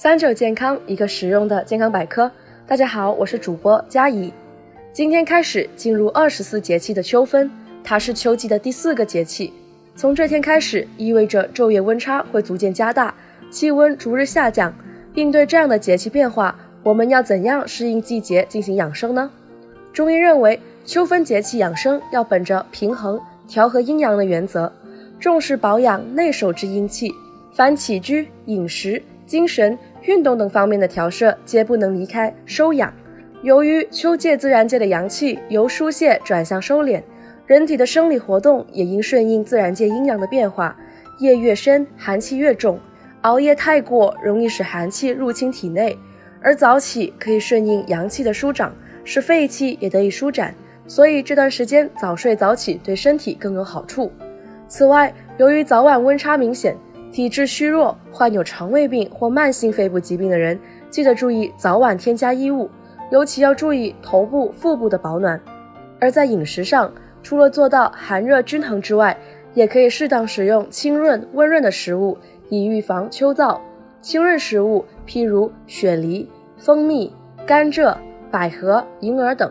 三者健康，一个实用的健康百科。大家好，我是主播佳怡。今天开始进入二十四节气的秋分，它是秋季的第四个节气。从这天开始，意味着昼夜温差会逐渐加大，气温逐日下降。应对这样的节气变化，我们要怎样适应季节进行养生呢？中医认为，秋分节气养生要本着平衡、调和阴阳的原则，重视保养内守之阴气，凡起居、饮食、精神。运动等方面的调摄皆不能离开收养。由于秋季自然界的阳气由疏泄转向收敛，人体的生理活动也应顺应自然界阴阳的变化。夜越深，寒气越重，熬夜太过容易使寒气入侵体内，而早起可以顺应阳气的舒长，使肺气也得以舒展。所以这段时间早睡早起对身体更有好处。此外，由于早晚温差明显。体质虚弱、患有肠胃病或慢性肺部疾病的人，记得注意早晚添加衣物，尤其要注意头部、腹部的保暖。而在饮食上，除了做到寒热均衡之外，也可以适当食用清润、温润的食物，以预防秋燥。清润食物譬如雪梨、蜂蜜、甘蔗、百合、银耳等；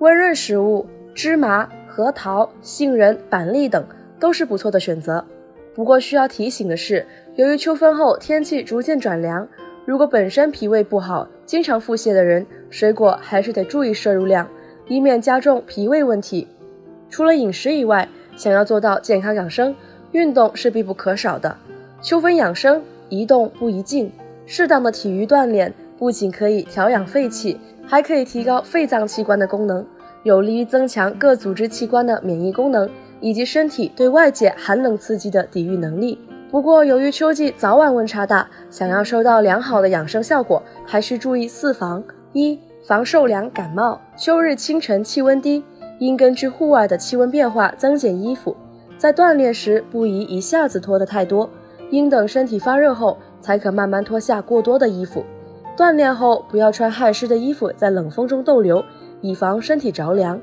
温润食物芝麻、核桃、杏仁、板栗等都是不错的选择。不过需要提醒的是，由于秋分后天气逐渐转凉，如果本身脾胃不好、经常腹泻的人，水果还是得注意摄入量，以免加重脾胃问题。除了饮食以外，想要做到健康养生，运动是必不可少的。秋分养生，宜动不宜静。适当的体育锻炼不仅可以调养肺气，还可以提高肺脏器官的功能，有利于增强各组织器官的免疫功能。以及身体对外界寒冷刺激的抵御能力。不过，由于秋季早晚温差大，想要收到良好的养生效果，还需注意四防：一、防受凉感冒。秋日清晨气温低，应根据户外的气温变化增减衣服。在锻炼时，不宜一下子脱得太多，应等身体发热后才可慢慢脱下过多的衣服。锻炼后不要穿汗湿的衣服在冷风中逗留，以防身体着凉。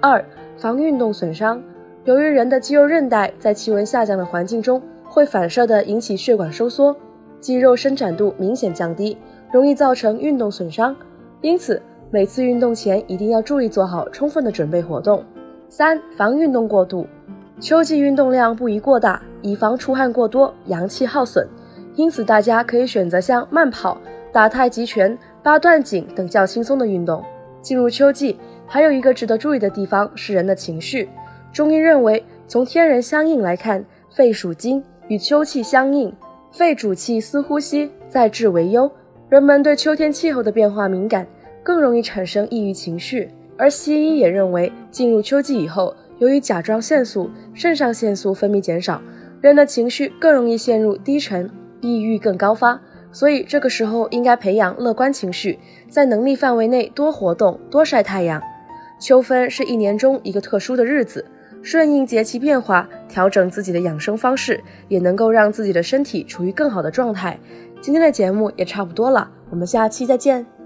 二、防运动损伤。由于人的肌肉韧带在气温下降的环境中，会反射的引起血管收缩，肌肉伸展度明显降低，容易造成运动损伤。因此，每次运动前一定要注意做好充分的准备活动。三、防运动过度，秋季运动量不宜过大，以防出汗过多，阳气耗损。因此，大家可以选择像慢跑、打太极拳、八段锦等较轻松的运动。进入秋季，还有一个值得注意的地方是人的情绪。中医认为，从天人相应来看，肺属金，与秋气相应。肺主气司呼吸，在志为忧。人们对秋天气候的变化敏感，更容易产生抑郁情绪。而西医也认为，进入秋季以后，由于甲状腺素、肾上腺素分泌减少，人的情绪更容易陷入低沉，抑郁更高发。所以这个时候应该培养乐观情绪，在能力范围内多活动、多晒太阳。秋分是一年中一个特殊的日子。顺应节气变化，调整自己的养生方式，也能够让自己的身体处于更好的状态。今天的节目也差不多了，我们下期再见。